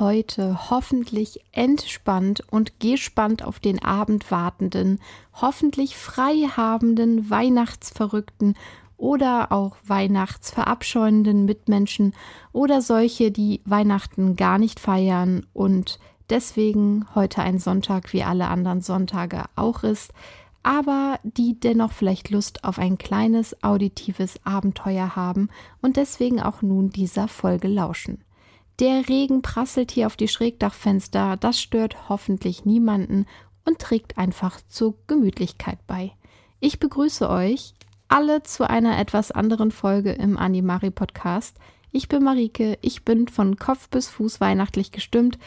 heute hoffentlich entspannt und gespannt auf den Abend wartenden, hoffentlich freihabenden, weihnachtsverrückten oder auch weihnachtsverabscheuenden Mitmenschen oder solche, die Weihnachten gar nicht feiern und deswegen heute ein Sonntag wie alle anderen Sonntage auch ist, aber die dennoch vielleicht Lust auf ein kleines auditives Abenteuer haben und deswegen auch nun dieser Folge lauschen. Der Regen prasselt hier auf die Schrägdachfenster, das stört hoffentlich niemanden und trägt einfach zur Gemütlichkeit bei. Ich begrüße euch alle zu einer etwas anderen Folge im Animari Podcast. Ich bin Marike, ich bin von Kopf bis Fuß weihnachtlich gestimmt.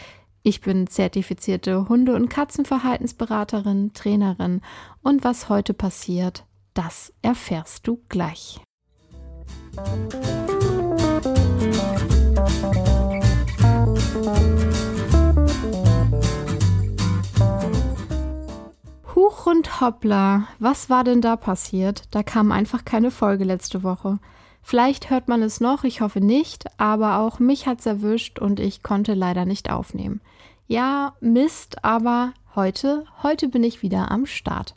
Ich bin zertifizierte Hunde- und Katzenverhaltensberaterin, Trainerin und was heute passiert, das erfährst du gleich. Huch und hoppla, was war denn da passiert? Da kam einfach keine Folge letzte Woche. Vielleicht hört man es noch, ich hoffe nicht, aber auch mich hat's erwischt und ich konnte leider nicht aufnehmen. Ja, Mist, aber heute, heute bin ich wieder am Start.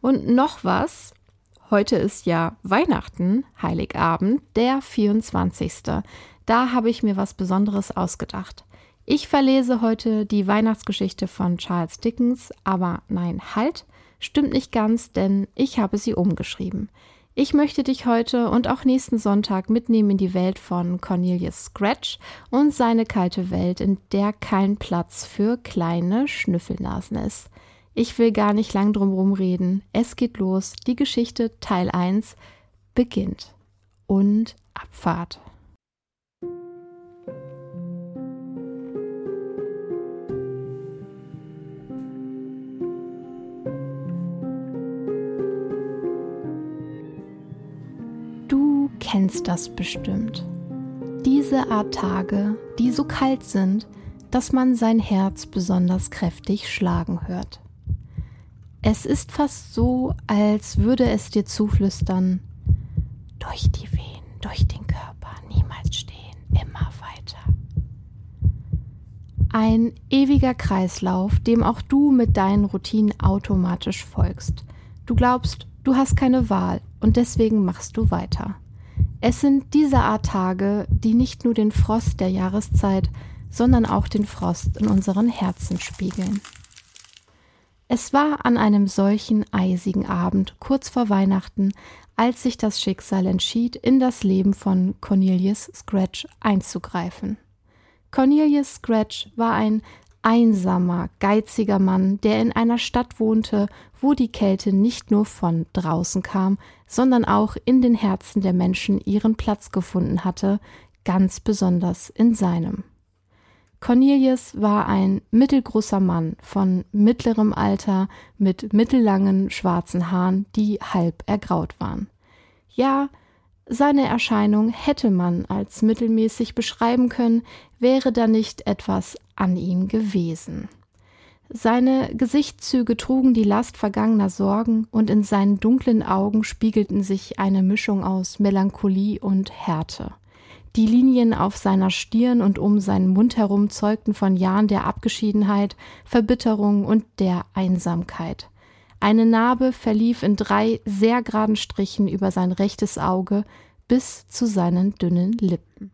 Und noch was, heute ist ja Weihnachten, Heiligabend, der 24. Da habe ich mir was Besonderes ausgedacht. Ich verlese heute die Weihnachtsgeschichte von Charles Dickens, aber nein, halt, stimmt nicht ganz, denn ich habe sie umgeschrieben. Ich möchte dich heute und auch nächsten Sonntag mitnehmen in die Welt von Cornelius Scratch und seine kalte Welt, in der kein Platz für kleine Schnüffelnasen ist. Ich will gar nicht lang drum reden. Es geht los. Die Geschichte Teil 1 beginnt. Und Abfahrt. Kennst das bestimmt. Diese Art Tage, die so kalt sind, dass man sein Herz besonders kräftig schlagen hört. Es ist fast so, als würde es dir zuflüstern, durch die Wehen, durch den Körper, niemals stehen, immer weiter. Ein ewiger Kreislauf, dem auch du mit deinen Routinen automatisch folgst. Du glaubst, du hast keine Wahl und deswegen machst du weiter. Es sind diese Art Tage, die nicht nur den Frost der Jahreszeit, sondern auch den Frost in unseren Herzen spiegeln. Es war an einem solchen eisigen Abend kurz vor Weihnachten, als sich das Schicksal entschied, in das Leben von Cornelius Scratch einzugreifen. Cornelius Scratch war ein einsamer, geiziger Mann, der in einer Stadt wohnte, wo die Kälte nicht nur von draußen kam, sondern auch in den Herzen der Menschen ihren Platz gefunden hatte, ganz besonders in seinem. Cornelius war ein mittelgroßer Mann von mittlerem Alter mit mittellangen schwarzen Haaren, die halb ergraut waren. Ja, seine Erscheinung hätte man als mittelmäßig beschreiben können, wäre da nicht etwas an ihm gewesen. Seine Gesichtszüge trugen die Last vergangener Sorgen, und in seinen dunklen Augen spiegelten sich eine Mischung aus Melancholie und Härte. Die Linien auf seiner Stirn und um seinen Mund herum zeugten von Jahren der Abgeschiedenheit, Verbitterung und der Einsamkeit. Eine Narbe verlief in drei sehr geraden Strichen über sein rechtes Auge bis zu seinen dünnen Lippen.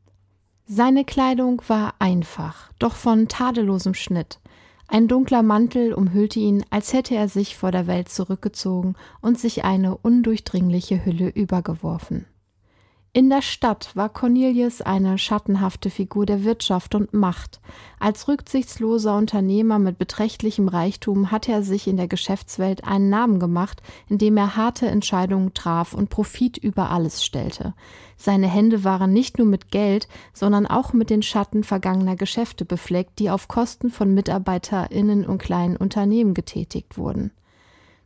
Seine Kleidung war einfach, doch von tadellosem Schnitt. Ein dunkler Mantel umhüllte ihn, als hätte er sich vor der Welt zurückgezogen und sich eine undurchdringliche Hülle übergeworfen. In der Stadt war Cornelius eine schattenhafte Figur der Wirtschaft und Macht. Als rücksichtsloser Unternehmer mit beträchtlichem Reichtum hatte er sich in der Geschäftswelt einen Namen gemacht, indem er harte Entscheidungen traf und Profit über alles stellte. Seine Hände waren nicht nur mit Geld, sondern auch mit den Schatten vergangener Geschäfte befleckt, die auf Kosten von MitarbeiterInnen und kleinen Unternehmen getätigt wurden.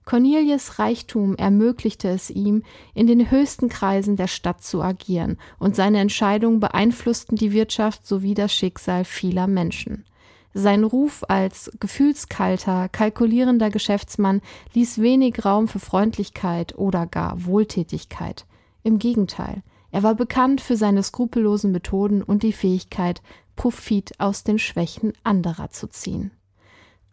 Cornelius Reichtum ermöglichte es ihm, in den höchsten Kreisen der Stadt zu agieren, und seine Entscheidungen beeinflussten die Wirtschaft sowie das Schicksal vieler Menschen. Sein Ruf als gefühlskalter, kalkulierender Geschäftsmann ließ wenig Raum für Freundlichkeit oder gar Wohltätigkeit. Im Gegenteil, er war bekannt für seine skrupellosen Methoden und die Fähigkeit, Profit aus den Schwächen anderer zu ziehen.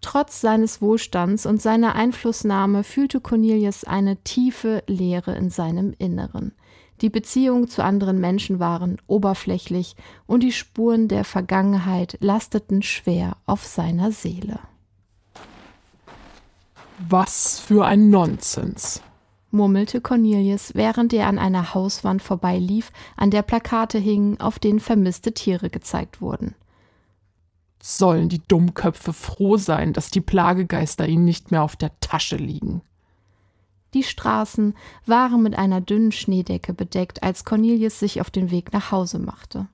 Trotz seines Wohlstands und seiner Einflussnahme fühlte Cornelius eine tiefe Leere in seinem Inneren. Die Beziehungen zu anderen Menschen waren oberflächlich und die Spuren der Vergangenheit lasteten schwer auf seiner Seele. Was für ein Nonsens, murmelte Cornelius, während er an einer Hauswand vorbeilief, an der Plakate hingen, auf denen vermisste Tiere gezeigt wurden. Sollen die Dummköpfe froh sein, dass die Plagegeister ihnen nicht mehr auf der Tasche liegen. Die Straßen waren mit einer dünnen Schneedecke bedeckt, als Cornelius sich auf den Weg nach Hause machte.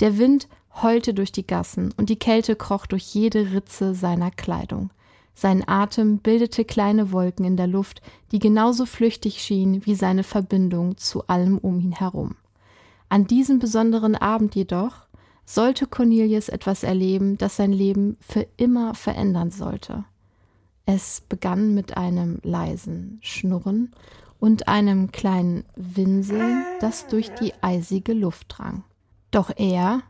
Der Wind heulte durch die Gassen und die Kälte kroch durch jede Ritze seiner Kleidung. Sein Atem bildete kleine Wolken in der Luft, die genauso flüchtig schienen wie seine Verbindung zu allem um ihn herum. An diesem besonderen Abend jedoch sollte Cornelius etwas erleben, das sein Leben für immer verändern sollte. Es begann mit einem leisen Schnurren und einem kleinen Winseln, das durch die eisige Luft drang. Doch er,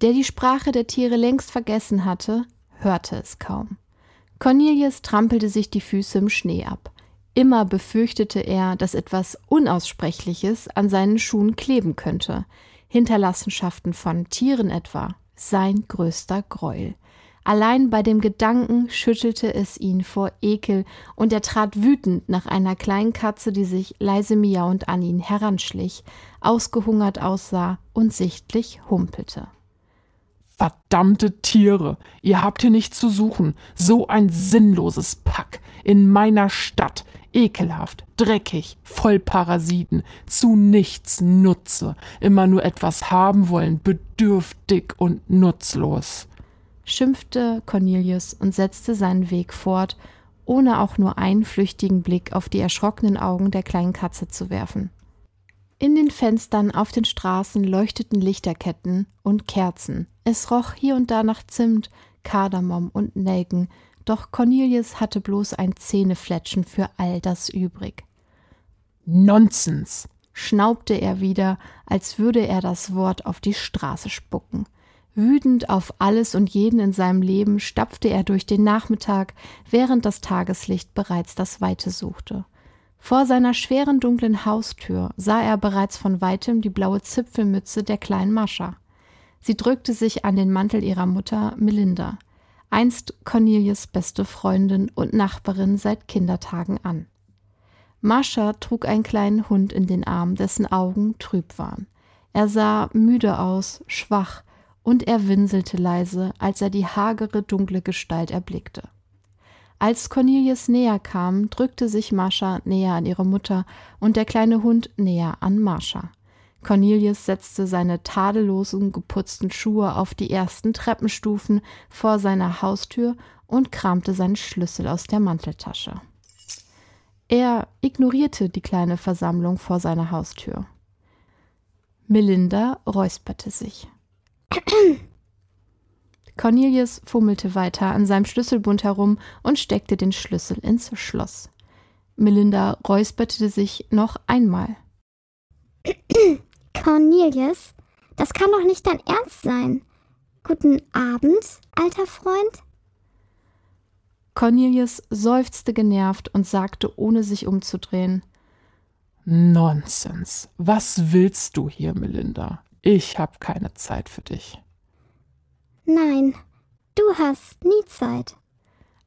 der die Sprache der Tiere längst vergessen hatte, hörte es kaum. Cornelius trampelte sich die Füße im Schnee ab. Immer befürchtete er, dass etwas Unaussprechliches an seinen Schuhen kleben könnte. Hinterlassenschaften von Tieren etwa. Sein größter Greuel. Allein bei dem Gedanken schüttelte es ihn vor Ekel, und er trat wütend nach einer kleinen Katze, die sich leise miauend an ihn heranschlich, ausgehungert aussah und sichtlich humpelte. Verdammte Tiere, ihr habt hier nichts zu suchen. So ein sinnloses Pack. In meiner Stadt. Ekelhaft, dreckig, voll Parasiten, zu nichts Nutze, immer nur etwas haben wollen, bedürftig und nutzlos. schimpfte Cornelius und setzte seinen Weg fort, ohne auch nur einen flüchtigen Blick auf die erschrockenen Augen der kleinen Katze zu werfen. In den Fenstern auf den Straßen leuchteten Lichterketten und Kerzen. Es roch hier und da nach Zimt, Kardamom und Nelken, doch Cornelius hatte bloß ein Zähnefletschen für all das übrig. Nonsens, schnaubte er wieder, als würde er das Wort auf die Straße spucken. Wütend auf alles und jeden in seinem Leben stapfte er durch den Nachmittag, während das Tageslicht bereits das Weite suchte. Vor seiner schweren dunklen Haustür sah er bereits von weitem die blaue Zipfelmütze der kleinen Mascha. Sie drückte sich an den Mantel ihrer Mutter Melinda, einst Cornelius beste Freundin und Nachbarin seit Kindertagen an. Mascha trug einen kleinen Hund in den Armen, dessen Augen trüb waren. Er sah müde aus, schwach, und er winselte leise, als er die hagere, dunkle Gestalt erblickte. Als Cornelius näher kam, drückte sich Mascha näher an ihre Mutter und der kleine Hund näher an Mascha. Cornelius setzte seine tadellosen, geputzten Schuhe auf die ersten Treppenstufen vor seiner Haustür und kramte seinen Schlüssel aus der Manteltasche. Er ignorierte die kleine Versammlung vor seiner Haustür. Melinda räusperte sich. Cornelius fummelte weiter an seinem Schlüsselbund herum und steckte den Schlüssel ins Schloss. Melinda räusperte sich noch einmal. Cornelius, das kann doch nicht dein Ernst sein. Guten Abend, alter Freund. Cornelius seufzte genervt und sagte, ohne sich umzudrehen: Nonsens. Was willst du hier, Melinda? Ich hab keine Zeit für dich. Nein, du hast nie Zeit,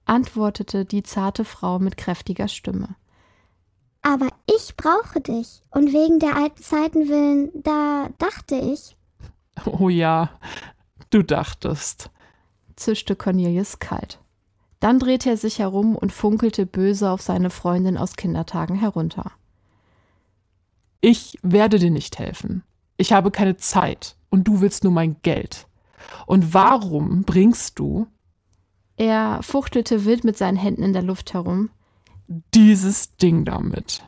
antwortete die zarte Frau mit kräftiger Stimme. Aber ich brauche dich, und wegen der alten Zeiten willen, da dachte ich. Oh ja, du dachtest, zischte Cornelius kalt. Dann drehte er sich herum und funkelte böse auf seine Freundin aus Kindertagen herunter. Ich werde dir nicht helfen. Ich habe keine Zeit, und du willst nur mein Geld. Und warum bringst du? Er fuchtelte wild mit seinen Händen in der Luft herum. Dieses Ding damit.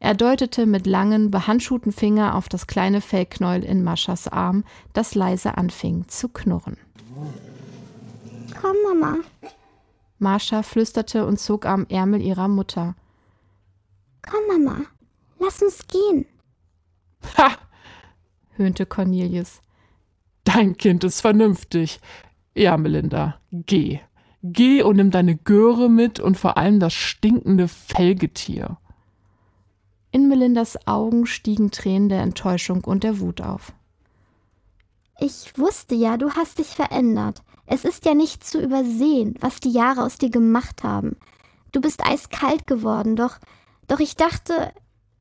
Er deutete mit langen, behandschuhten Finger auf das kleine Fellknäuel in Maschas Arm, das leise anfing zu knurren. Komm, Mama. Mascha flüsterte und zog am Ärmel ihrer Mutter. Komm, Mama, lass uns gehen. Ha! höhnte Cornelius. Dein Kind ist vernünftig. Ja, Melinda, geh. Geh und nimm deine Göre mit und vor allem das stinkende Felgetier. In Melindas Augen stiegen Tränen der Enttäuschung und der Wut auf. Ich wusste ja, du hast dich verändert. Es ist ja nicht zu übersehen, was die Jahre aus dir gemacht haben. Du bist eiskalt geworden, doch, doch ich dachte,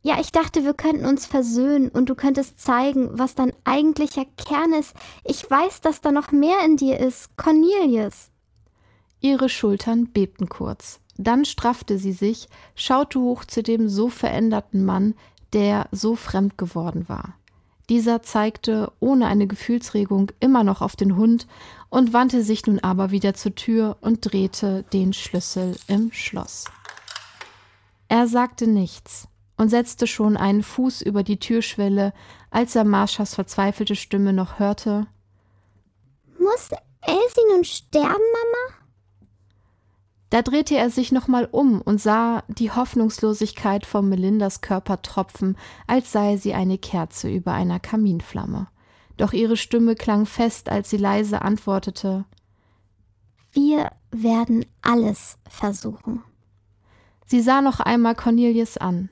ja, ich dachte, wir könnten uns versöhnen und du könntest zeigen, was dein eigentlicher Kern ist. Ich weiß, dass da noch mehr in dir ist, Cornelius. Ihre Schultern bebten kurz. Dann straffte sie sich, schaute hoch zu dem so veränderten Mann, der so fremd geworden war. Dieser zeigte ohne eine Gefühlsregung immer noch auf den Hund und wandte sich nun aber wieder zur Tür und drehte den Schlüssel im Schloss. Er sagte nichts und setzte schon einen Fuß über die Türschwelle, als er Marschas verzweifelte Stimme noch hörte. Muss Elsie nun sterben, Mama? Da drehte er sich nochmal um und sah die Hoffnungslosigkeit von Melindas Körper tropfen, als sei sie eine Kerze über einer Kaminflamme. Doch ihre Stimme klang fest, als sie leise antwortete Wir werden alles versuchen. Sie sah noch einmal Cornelius an.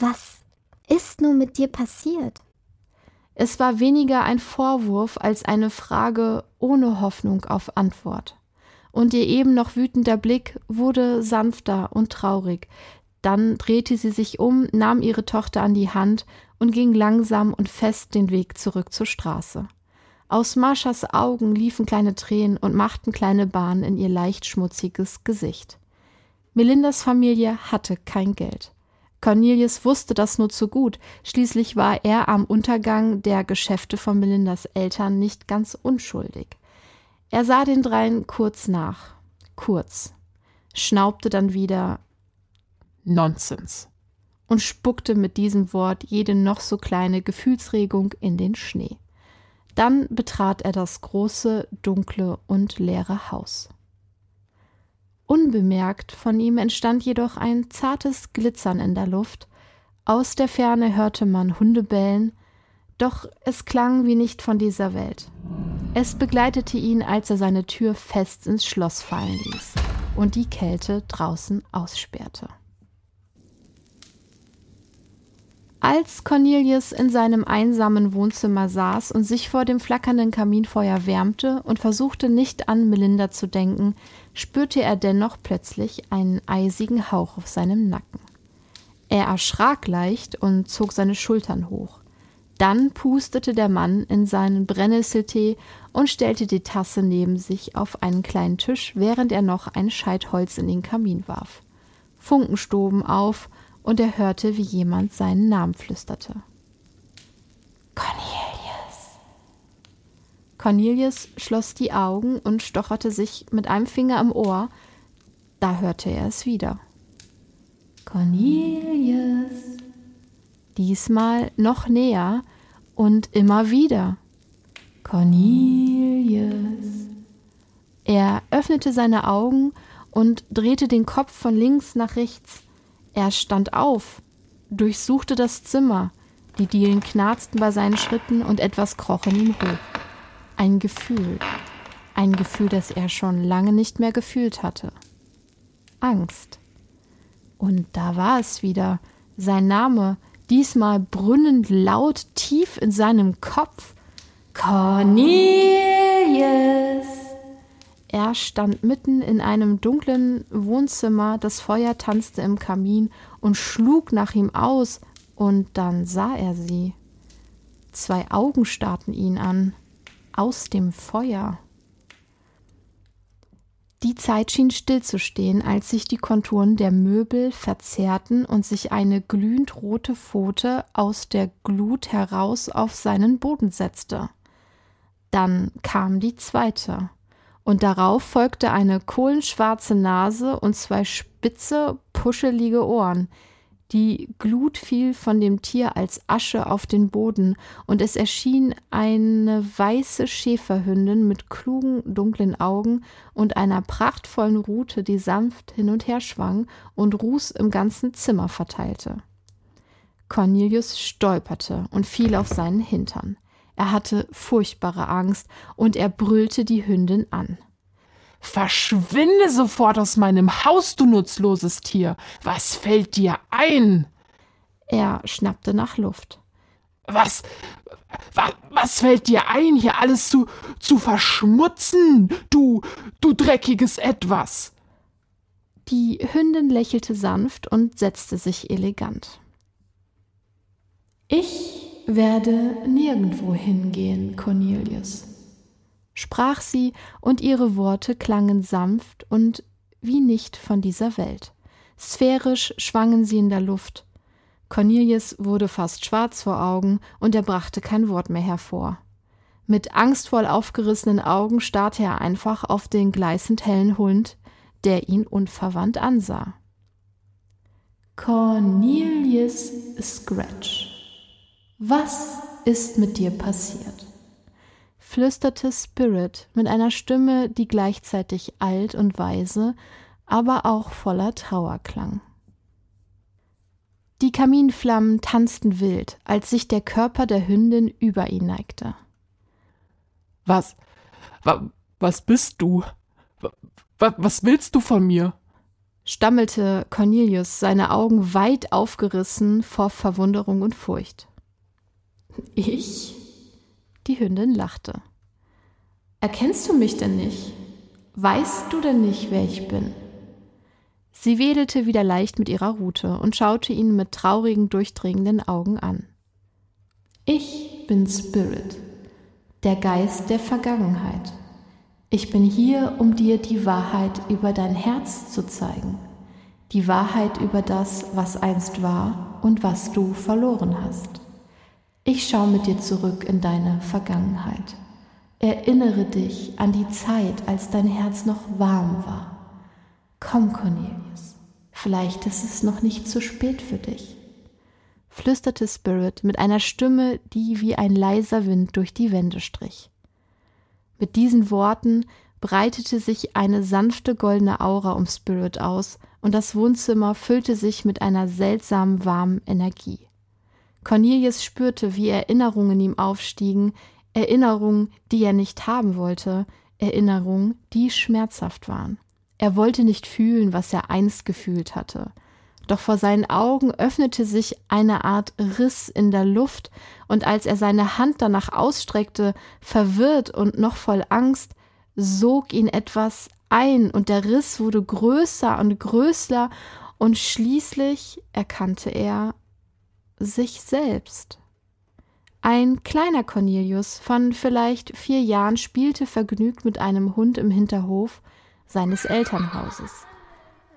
Was ist nun mit dir passiert? Es war weniger ein Vorwurf als eine Frage ohne Hoffnung auf Antwort und ihr eben noch wütender Blick wurde sanfter und traurig. Dann drehte sie sich um, nahm ihre Tochter an die Hand und ging langsam und fest den Weg zurück zur Straße. Aus Marschas Augen liefen kleine Tränen und machten kleine Bahnen in ihr leicht schmutziges Gesicht. Melindas Familie hatte kein Geld. Cornelius wusste das nur zu gut, schließlich war er am Untergang der Geschäfte von Melindas Eltern nicht ganz unschuldig. Er sah den dreien kurz nach. Kurz. Schnaubte dann wieder Nonsens. Und spuckte mit diesem Wort jede noch so kleine Gefühlsregung in den Schnee. Dann betrat er das große, dunkle und leere Haus. Unbemerkt von ihm entstand jedoch ein zartes Glitzern in der Luft. Aus der Ferne hörte man Hunde bellen, doch es klang wie nicht von dieser Welt. Es begleitete ihn, als er seine Tür fest ins Schloss fallen ließ und die Kälte draußen aussperrte. Als Cornelius in seinem einsamen Wohnzimmer saß und sich vor dem flackernden Kaminfeuer wärmte und versuchte nicht an Melinda zu denken, spürte er dennoch plötzlich einen eisigen Hauch auf seinem Nacken. Er erschrak leicht und zog seine Schultern hoch. Dann pustete der Mann in seinen Brennnesseltee und stellte die Tasse neben sich auf einen kleinen Tisch, während er noch ein Scheit Holz in den Kamin warf. Funken stoben auf, und er hörte, wie jemand seinen Namen flüsterte. Cornelius. Cornelius schloss die Augen und stocherte sich mit einem Finger im Ohr. Da hörte er es wieder. Cornelius diesmal noch näher und immer wieder. Cornelius. Er öffnete seine Augen und drehte den Kopf von links nach rechts. Er stand auf, durchsuchte das Zimmer, die Dielen knarzten bei seinen Schritten und etwas kroch in ihm hoch. Ein Gefühl, ein Gefühl, das er schon lange nicht mehr gefühlt hatte. Angst. Und da war es wieder, sein Name, diesmal brünnend laut tief in seinem Kopf. Cornelius! Er stand mitten in einem dunklen Wohnzimmer, das Feuer tanzte im Kamin und schlug nach ihm aus, und dann sah er sie. Zwei Augen starrten ihn an, aus dem Feuer. Die Zeit schien stillzustehen, als sich die Konturen der Möbel verzerrten und sich eine glühend rote Pfote aus der Glut heraus auf seinen Boden setzte. Dann kam die zweite, und darauf folgte eine kohlenschwarze Nase und zwei spitze, puschelige Ohren, die Glut fiel von dem Tier als Asche auf den Boden, und es erschien eine weiße Schäferhündin mit klugen, dunklen Augen und einer prachtvollen Rute, die sanft hin und her schwang und Ruß im ganzen Zimmer verteilte. Cornelius stolperte und fiel auf seinen Hintern. Er hatte furchtbare Angst und er brüllte die Hündin an. Verschwinde sofort aus meinem Haus, du nutzloses Tier. Was fällt dir ein? Er schnappte nach Luft. Was, was, was fällt dir ein, hier alles zu, zu verschmutzen, du, du dreckiges Etwas? Die Hündin lächelte sanft und setzte sich elegant. Ich werde nirgendwo hingehen, Cornelius, sprach sie, und ihre Worte klangen sanft und wie nicht von dieser Welt. Sphärisch schwangen sie in der Luft. Cornelius wurde fast schwarz vor Augen und er brachte kein Wort mehr hervor. Mit angstvoll aufgerissenen Augen starrte er einfach auf den gleißend hellen Hund, der ihn unverwandt ansah. Cornelius Scratch, was ist mit dir passiert? Flüsterte Spirit mit einer Stimme, die gleichzeitig alt und weise, aber auch voller Trauer klang. Die Kaminflammen tanzten wild, als sich der Körper der Hündin über ihn neigte. Was, wa, was bist du? Was, was willst du von mir? stammelte Cornelius, seine Augen weit aufgerissen vor Verwunderung und Furcht. Ich? Die Hündin lachte. Erkennst du mich denn nicht? Weißt du denn nicht, wer ich bin? Sie wedelte wieder leicht mit ihrer Rute und schaute ihn mit traurigen, durchdringenden Augen an. Ich bin Spirit, der Geist der Vergangenheit. Ich bin hier, um dir die Wahrheit über dein Herz zu zeigen, die Wahrheit über das, was einst war und was du verloren hast. Ich schaue mit dir zurück in deine Vergangenheit. Erinnere dich an die Zeit, als dein Herz noch warm war. Komm, Cornelius, vielleicht ist es noch nicht zu spät für dich, flüsterte Spirit mit einer Stimme, die wie ein leiser Wind durch die Wände strich. Mit diesen Worten breitete sich eine sanfte goldene Aura um Spirit aus, und das Wohnzimmer füllte sich mit einer seltsamen warmen Energie. Cornelius spürte, wie Erinnerungen in ihm aufstiegen, Erinnerungen, die er nicht haben wollte, Erinnerungen, die schmerzhaft waren. Er wollte nicht fühlen, was er einst gefühlt hatte. Doch vor seinen Augen öffnete sich eine Art Riss in der Luft, und als er seine Hand danach ausstreckte, verwirrt und noch voll Angst, sog ihn etwas ein, und der Riss wurde größer und größer, und schließlich erkannte er, sich selbst. Ein kleiner Cornelius von vielleicht vier Jahren spielte vergnügt mit einem Hund im Hinterhof seines Elternhauses.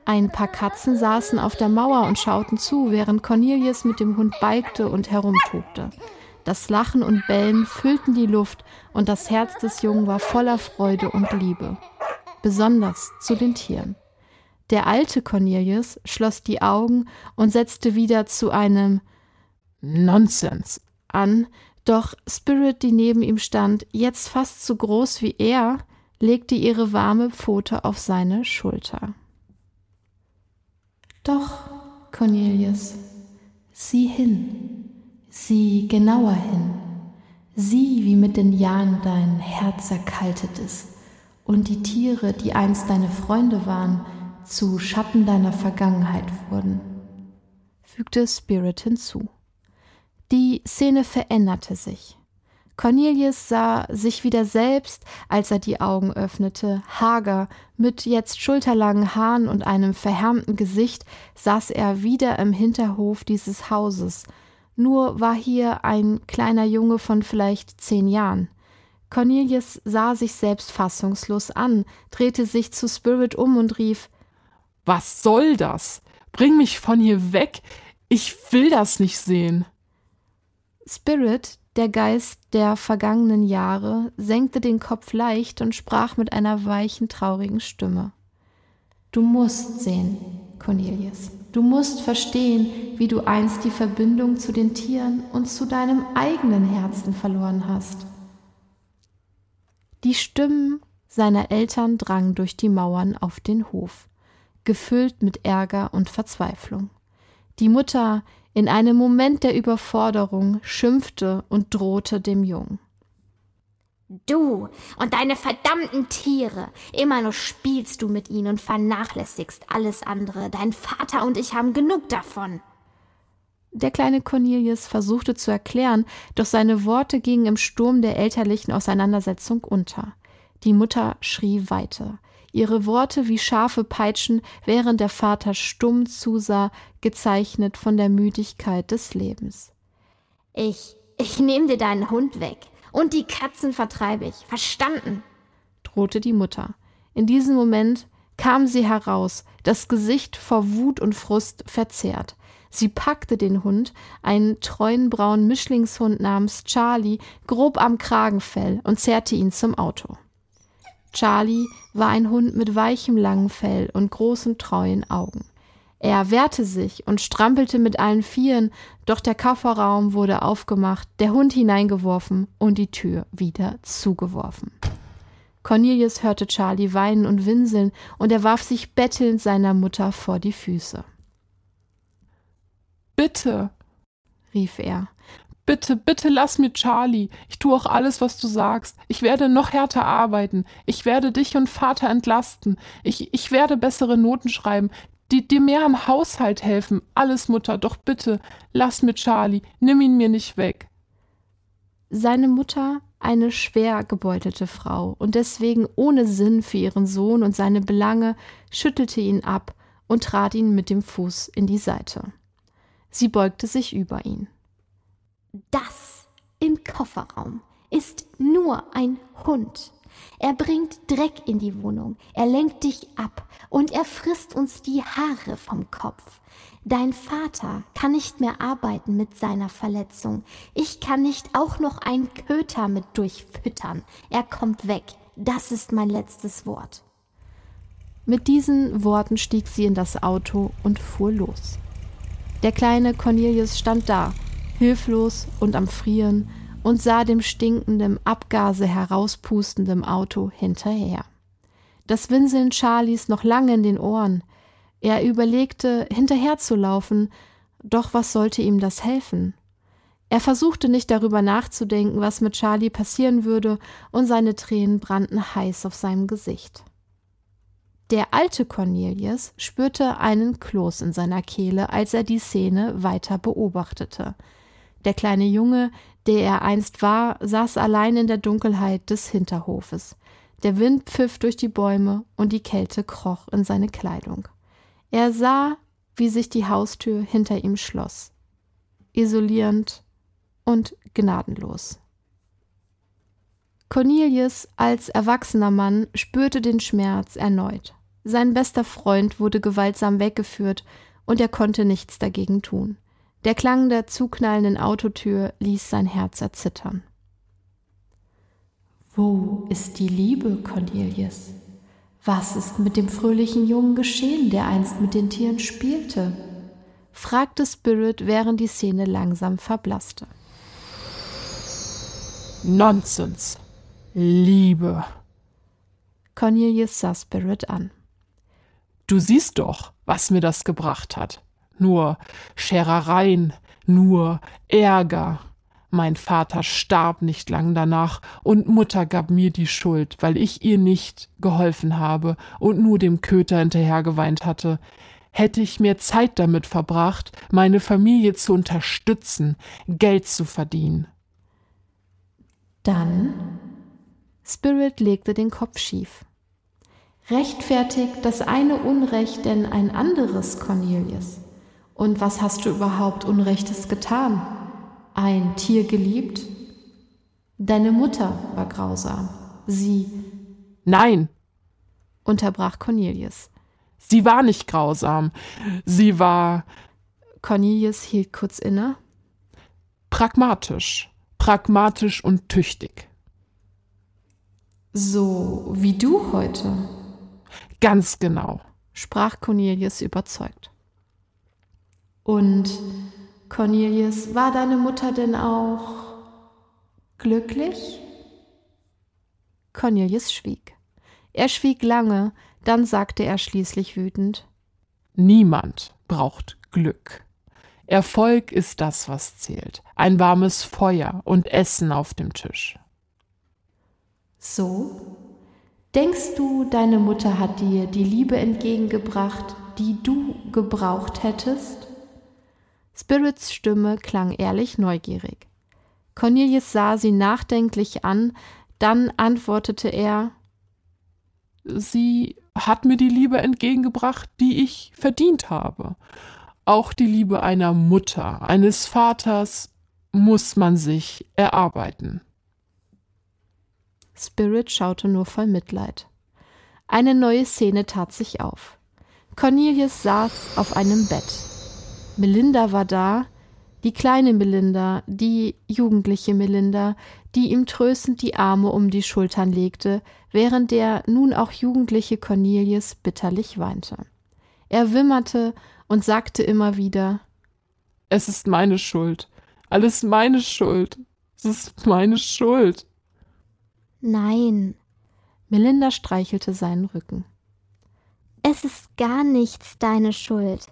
Ein paar Katzen saßen auf der Mauer und schauten zu, während Cornelius mit dem Hund balgte und herumtobte. Das Lachen und Bellen füllten die Luft und das Herz des Jungen war voller Freude und Liebe. Besonders zu den Tieren. Der alte Cornelius schloss die Augen und setzte wieder zu einem Nonsens an, doch Spirit, die neben ihm stand, jetzt fast so groß wie er, legte ihre warme Pfote auf seine Schulter. Doch, Cornelius, sieh hin, sieh genauer hin, sieh, wie mit den Jahren dein Herz erkaltet ist und die Tiere, die einst deine Freunde waren, zu Schatten deiner Vergangenheit wurden, fügte Spirit hinzu. Die Szene veränderte sich. Cornelius sah sich wieder selbst, als er die Augen öffnete, hager, mit jetzt schulterlangen Haaren und einem verhärmten Gesicht saß er wieder im Hinterhof dieses Hauses. Nur war hier ein kleiner Junge von vielleicht zehn Jahren. Cornelius sah sich selbst fassungslos an, drehte sich zu Spirit um und rief Was soll das? Bring mich von hier weg. Ich will das nicht sehen. Spirit, der Geist der vergangenen Jahre, senkte den Kopf leicht und sprach mit einer weichen, traurigen Stimme. Du musst sehen, Cornelius. Du musst verstehen, wie du einst die Verbindung zu den Tieren und zu deinem eigenen Herzen verloren hast. Die Stimmen seiner Eltern drangen durch die Mauern auf den Hof, gefüllt mit Ärger und Verzweiflung. Die Mutter in einem Moment der Überforderung schimpfte und drohte dem Jungen. Du und deine verdammten Tiere. Immer nur spielst du mit ihnen und vernachlässigst alles andere. Dein Vater und ich haben genug davon. Der kleine Cornelius versuchte zu erklären, doch seine Worte gingen im Sturm der elterlichen Auseinandersetzung unter. Die Mutter schrie weiter, ihre Worte wie scharfe Peitschen, während der Vater stumm zusah, gezeichnet von der Müdigkeit des Lebens. Ich, ich nehm dir deinen Hund weg. Und die Katzen vertreibe ich. Verstanden? drohte die Mutter. In diesem Moment kam sie heraus, das Gesicht vor Wut und Frust verzerrt. Sie packte den Hund, einen treuen braunen Mischlingshund namens Charlie, grob am Kragenfell und zerrte ihn zum Auto. Charlie war ein Hund mit weichem langen Fell und großen treuen Augen. Er wehrte sich und strampelte mit allen Vieren, doch der Kofferraum wurde aufgemacht, der Hund hineingeworfen und die Tür wieder zugeworfen. Cornelius hörte Charlie weinen und winseln, und er warf sich bettelnd seiner Mutter vor die Füße. Bitte, rief er. Bitte, bitte lass mir Charlie. Ich tue auch alles, was du sagst. Ich werde noch härter arbeiten. Ich werde dich und Vater entlasten. Ich, ich werde bessere Noten schreiben die dir mehr am Haushalt helfen. Alles, Mutter, doch bitte, lass mir Charlie, nimm ihn mir nicht weg. Seine Mutter, eine schwer gebeutelte Frau und deswegen ohne Sinn für ihren Sohn und seine Belange, schüttelte ihn ab und trat ihn mit dem Fuß in die Seite. Sie beugte sich über ihn. Kofferraum ist nur ein Hund. Er bringt Dreck in die Wohnung, er lenkt dich ab und er frisst uns die Haare vom Kopf. Dein Vater kann nicht mehr arbeiten mit seiner Verletzung. Ich kann nicht auch noch einen Köter mit durchfüttern. Er kommt weg. Das ist mein letztes Wort. Mit diesen Worten stieg sie in das Auto und fuhr los. Der kleine Cornelius stand da, hilflos und am Frieren, und sah dem stinkenden, Abgase herauspustenden Auto hinterher. Das Winseln Charlies noch lange in den Ohren. Er überlegte, hinterherzulaufen, doch was sollte ihm das helfen? Er versuchte nicht darüber nachzudenken, was mit Charlie passieren würde, und seine Tränen brannten heiß auf seinem Gesicht. Der alte Cornelius spürte einen Kloß in seiner Kehle, als er die Szene weiter beobachtete. Der kleine Junge, der er einst war, saß allein in der Dunkelheit des Hinterhofes. Der Wind pfiff durch die Bäume und die Kälte kroch in seine Kleidung. Er sah, wie sich die Haustür hinter ihm schloss, isolierend und gnadenlos. Cornelius als erwachsener Mann spürte den Schmerz erneut. Sein bester Freund wurde gewaltsam weggeführt und er konnte nichts dagegen tun. Der Klang der zuknallenden Autotür ließ sein Herz erzittern. Wo ist die Liebe, Cornelius? Was ist mit dem fröhlichen Jungen geschehen, der einst mit den Tieren spielte? fragte Spirit, während die Szene langsam verblasste. Nonsens. Liebe. Cornelius sah Spirit an. Du siehst doch, was mir das gebracht hat nur Scherereien, nur Ärger. Mein Vater starb nicht lang danach, und Mutter gab mir die Schuld, weil ich ihr nicht geholfen habe und nur dem Köter hinterhergeweint hatte. Hätte ich mehr Zeit damit verbracht, meine Familie zu unterstützen, Geld zu verdienen. Dann Spirit legte den Kopf schief. Rechtfertigt das eine Unrecht denn ein anderes, Cornelius? Und was hast du überhaupt Unrechtes getan? Ein Tier geliebt? Deine Mutter war grausam. Sie. Nein, unterbrach Cornelius. Sie war nicht grausam. Sie war. Cornelius hielt kurz inne. Pragmatisch. Pragmatisch und tüchtig. So wie du heute. Ganz genau, sprach Cornelius überzeugt. Und Cornelius, war deine Mutter denn auch glücklich? Cornelius schwieg. Er schwieg lange, dann sagte er schließlich wütend Niemand braucht Glück. Erfolg ist das, was zählt. Ein warmes Feuer und Essen auf dem Tisch. So? Denkst du, deine Mutter hat dir die Liebe entgegengebracht, die du gebraucht hättest? Spirits Stimme klang ehrlich neugierig. Cornelius sah sie nachdenklich an, dann antwortete er Sie hat mir die Liebe entgegengebracht, die ich verdient habe. Auch die Liebe einer Mutter, eines Vaters muss man sich erarbeiten. Spirit schaute nur voll Mitleid. Eine neue Szene tat sich auf. Cornelius saß auf einem Bett. Melinda war da, die kleine Melinda, die jugendliche Melinda, die ihm tröstend die Arme um die Schultern legte, während der nun auch jugendliche Cornelius bitterlich weinte. Er wimmerte und sagte immer wieder Es ist meine Schuld. Alles meine Schuld. Es ist meine Schuld. Nein. Melinda streichelte seinen Rücken. Es ist gar nichts deine Schuld.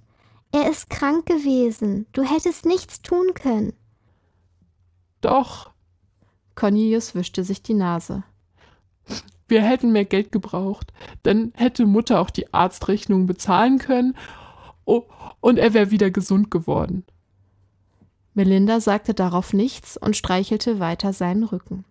Er ist krank gewesen. Du hättest nichts tun können. Doch. Cornelius wischte sich die Nase. Wir hätten mehr Geld gebraucht. Dann hätte Mutter auch die Arztrechnung bezahlen können. Oh, und er wäre wieder gesund geworden. Melinda sagte darauf nichts und streichelte weiter seinen Rücken.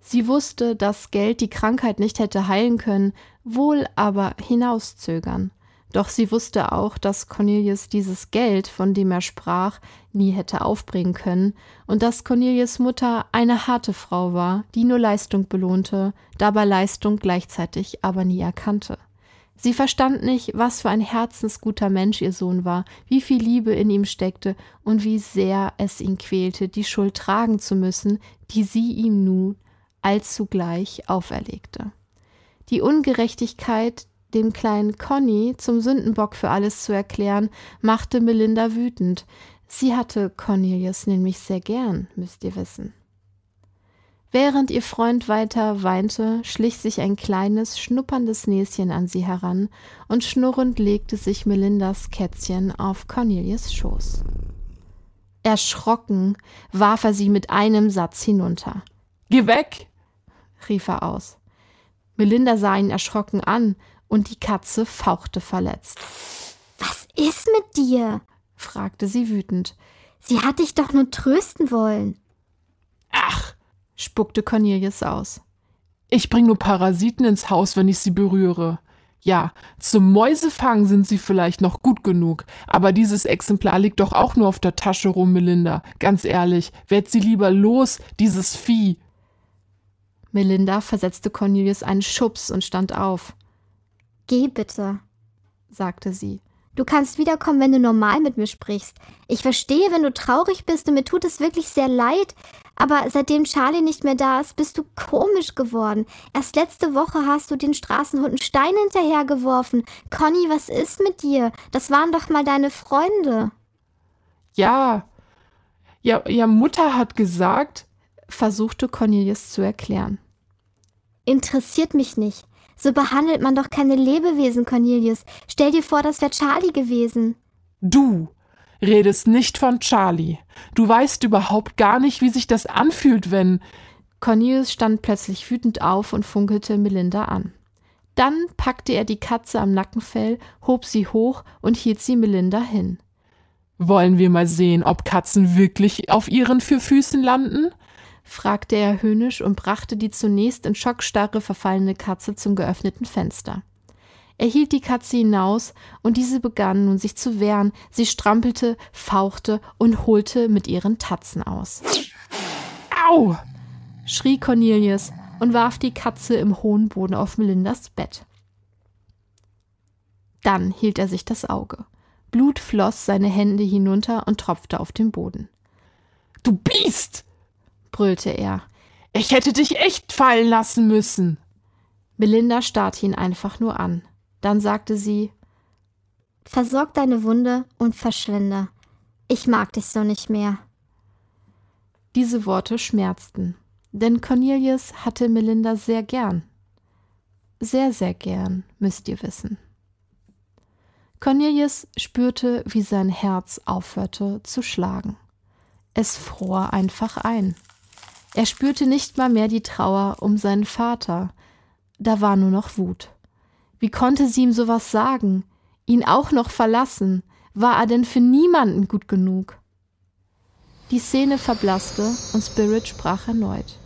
Sie wusste, dass Geld die Krankheit nicht hätte heilen können, wohl aber hinauszögern. Doch sie wusste auch, dass Cornelius dieses Geld, von dem er sprach, nie hätte aufbringen können, und dass Cornelius Mutter eine harte Frau war, die nur Leistung belohnte, dabei Leistung gleichzeitig aber nie erkannte. Sie verstand nicht, was für ein herzensguter Mensch ihr Sohn war, wie viel Liebe in ihm steckte und wie sehr es ihn quälte, die Schuld tragen zu müssen, die sie ihm nun allzugleich auferlegte. Die Ungerechtigkeit, dem kleinen Conny zum Sündenbock für alles zu erklären, machte Melinda wütend. Sie hatte Cornelius nämlich sehr gern, müsst ihr wissen. Während ihr Freund weiter weinte, schlich sich ein kleines, schnupperndes Näschen an sie heran, und schnurrend legte sich Melindas Kätzchen auf Cornelius Schoß. Erschrocken warf er sie mit einem Satz hinunter. Geh weg! rief er aus. Melinda sah ihn erschrocken an, und die Katze fauchte verletzt. Was ist mit dir? fragte sie wütend. Sie hat dich doch nur trösten wollen. Ach, spuckte Cornelius aus. Ich bring nur Parasiten ins Haus, wenn ich sie berühre. Ja, zum Mäusefang sind sie vielleicht noch gut genug, aber dieses Exemplar liegt doch auch nur auf der Tasche rum, Melinda. Ganz ehrlich, werd sie lieber los, dieses Vieh. Melinda versetzte Cornelius einen Schubs und stand auf. Geh bitte, sagte sie. Du kannst wiederkommen, wenn du normal mit mir sprichst. Ich verstehe, wenn du traurig bist und mir tut es wirklich sehr leid, aber seitdem Charlie nicht mehr da ist, bist du komisch geworden. Erst letzte Woche hast du den Straßenhunden Stein hinterhergeworfen. Conny, was ist mit dir? Das waren doch mal deine Freunde. Ja. Ja, ja, Mutter hat gesagt, versuchte Cornelius zu erklären. Interessiert mich nicht. So behandelt man doch keine Lebewesen, Cornelius. Stell dir vor, das wäre Charlie gewesen. Du redest nicht von Charlie. Du weißt überhaupt gar nicht, wie sich das anfühlt, wenn. Cornelius stand plötzlich wütend auf und funkelte Melinda an. Dann packte er die Katze am Nackenfell, hob sie hoch und hielt sie Melinda hin. Wollen wir mal sehen, ob Katzen wirklich auf ihren vier Füßen landen? Fragte er höhnisch und brachte die zunächst in Schockstarre verfallene Katze zum geöffneten Fenster. Er hielt die Katze hinaus, und diese begann nun sich zu wehren. Sie strampelte, fauchte und holte mit ihren Tatzen aus. Au! schrie Cornelius und warf die Katze im hohen Boden auf Melindas Bett. Dann hielt er sich das Auge. Blut floss seine Hände hinunter und tropfte auf den Boden. Du Biest! Brüllte er. Ich hätte dich echt fallen lassen müssen. Melinda starrte ihn einfach nur an. Dann sagte sie Versorg deine Wunde und verschwinde. Ich mag dich so nicht mehr. Diese Worte schmerzten, denn Cornelius hatte Melinda sehr gern. Sehr, sehr gern, müsst ihr wissen. Cornelius spürte, wie sein Herz aufhörte zu schlagen. Es fror einfach ein. Er spürte nicht mal mehr die Trauer um seinen Vater. Da war nur noch Wut. Wie konnte sie ihm sowas sagen? Ihn auch noch verlassen? War er denn für niemanden gut genug? Die Szene verblasste und Spirit sprach erneut.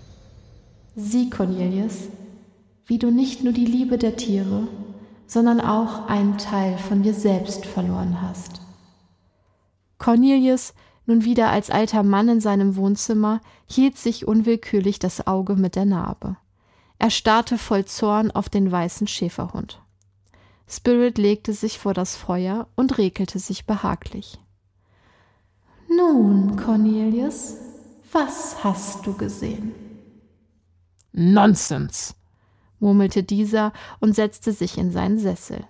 Sieh, Cornelius, wie du nicht nur die Liebe der Tiere, sondern auch einen Teil von dir selbst verloren hast. Cornelius, nun wieder als alter Mann in seinem Wohnzimmer, hielt sich unwillkürlich das Auge mit der Narbe. Er starrte voll Zorn auf den weißen Schäferhund. Spirit legte sich vor das Feuer und regelte sich behaglich. Nun, Cornelius, was hast du gesehen? Nonsens, murmelte dieser und setzte sich in seinen Sessel.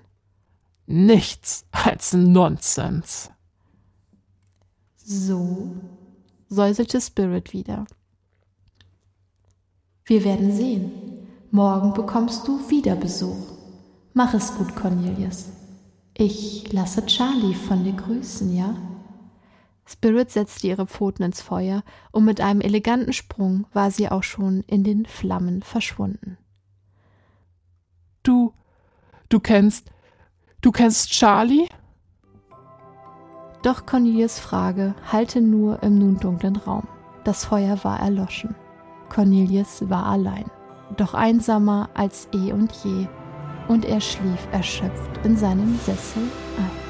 Nichts als Nonsens. So, säuselte Spirit wieder. Wir werden sehen. Morgen bekommst du wieder Besuch. Mach es gut, Cornelius. Ich lasse Charlie von dir grüßen, ja? Spirit setzte ihre Pfoten ins Feuer und mit einem eleganten Sprung war sie auch schon in den Flammen verschwunden. Du, du kennst, du kennst Charlie? Doch Cornelius Frage hallte nur im nun dunklen Raum. Das Feuer war erloschen. Cornelius war allein, doch einsamer als eh und je, und er schlief erschöpft in seinem Sessel ein.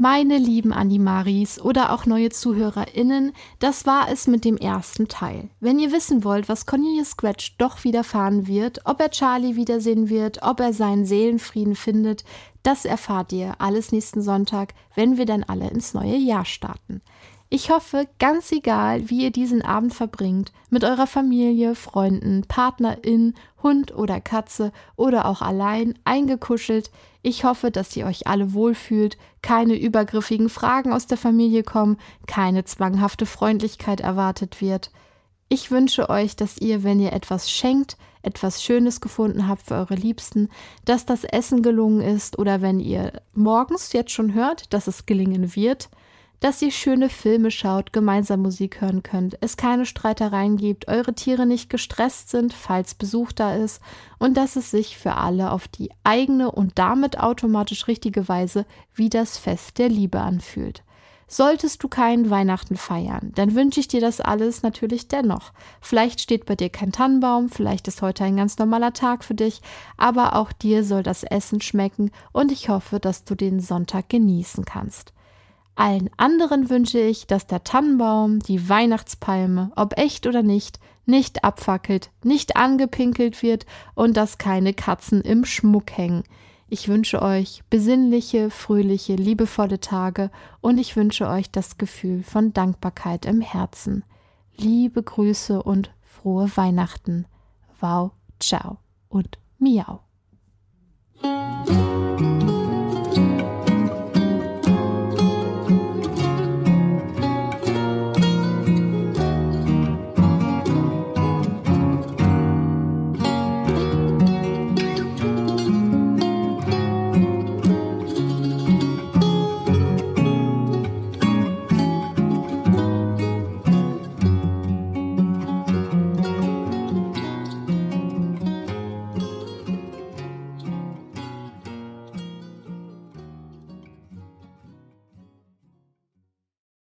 Meine lieben Animaris oder auch neue ZuhörerInnen, das war es mit dem ersten Teil. Wenn ihr wissen wollt, was Cornelius Scratch doch widerfahren wird, ob er Charlie wiedersehen wird, ob er seinen Seelenfrieden findet, das erfahrt ihr alles nächsten Sonntag, wenn wir dann alle ins neue Jahr starten. Ich hoffe, ganz egal, wie ihr diesen Abend verbringt, mit eurer Familie, Freunden, Partnerin, Hund oder Katze oder auch allein, eingekuschelt, ich hoffe, dass ihr euch alle wohlfühlt, keine übergriffigen Fragen aus der Familie kommen, keine zwanghafte Freundlichkeit erwartet wird. Ich wünsche euch, dass ihr, wenn ihr etwas schenkt, etwas Schönes gefunden habt für eure Liebsten, dass das Essen gelungen ist oder wenn ihr morgens jetzt schon hört, dass es gelingen wird, dass ihr schöne Filme schaut, gemeinsam Musik hören könnt, es keine Streitereien gibt, eure Tiere nicht gestresst sind, falls Besuch da ist und dass es sich für alle auf die eigene und damit automatisch richtige Weise wie das Fest der Liebe anfühlt. Solltest du keinen Weihnachten feiern, dann wünsche ich dir das alles natürlich dennoch. Vielleicht steht bei dir kein Tannenbaum, vielleicht ist heute ein ganz normaler Tag für dich, aber auch dir soll das Essen schmecken und ich hoffe, dass du den Sonntag genießen kannst. Allen anderen wünsche ich, dass der Tannenbaum, die Weihnachtspalme, ob echt oder nicht, nicht abfackelt, nicht angepinkelt wird und dass keine Katzen im Schmuck hängen. Ich wünsche euch besinnliche, fröhliche, liebevolle Tage und ich wünsche euch das Gefühl von Dankbarkeit im Herzen. Liebe Grüße und frohe Weihnachten. Wow, ciao und miau.